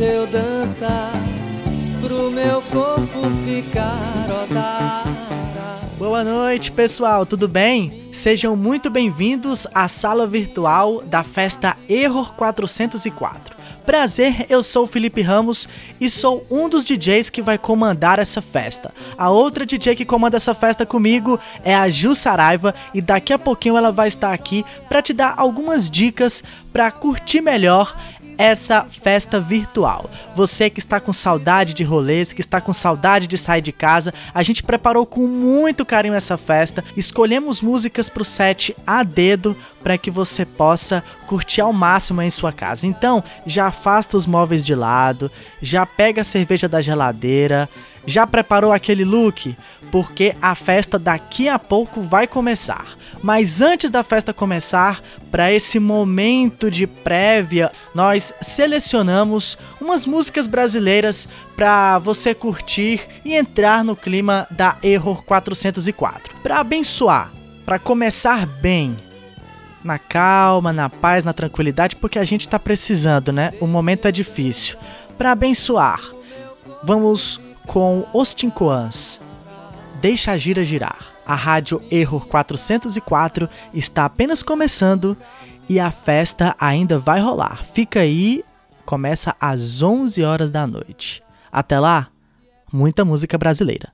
Deixa eu dançar meu corpo ficar. Boa noite, pessoal, tudo bem? Sejam muito bem-vindos à sala virtual da festa Error 404. Prazer, eu sou o Felipe Ramos e sou um dos DJs que vai comandar essa festa. A outra DJ que comanda essa festa comigo é a Ju Saraiva e daqui a pouquinho ela vai estar aqui para te dar algumas dicas para curtir melhor essa festa virtual. Você que está com saudade de rolês, que está com saudade de sair de casa, a gente preparou com muito carinho essa festa. Escolhemos músicas para o set a dedo para que você possa curtir ao máximo em sua casa. Então, já afasta os móveis de lado, já pega a cerveja da geladeira, já preparou aquele look? Porque a festa daqui a pouco vai começar. Mas antes da festa começar, para esse momento de prévia, nós selecionamos umas músicas brasileiras para você curtir e entrar no clima da Error 404. Para abençoar, para começar bem, na calma, na paz, na tranquilidade, porque a gente está precisando, né? O momento é difícil. Para abençoar, vamos com Austin Coans. Deixa a gira girar. A rádio Error 404 está apenas começando e a festa ainda vai rolar. Fica aí, começa às 11 horas da noite. Até lá, muita música brasileira.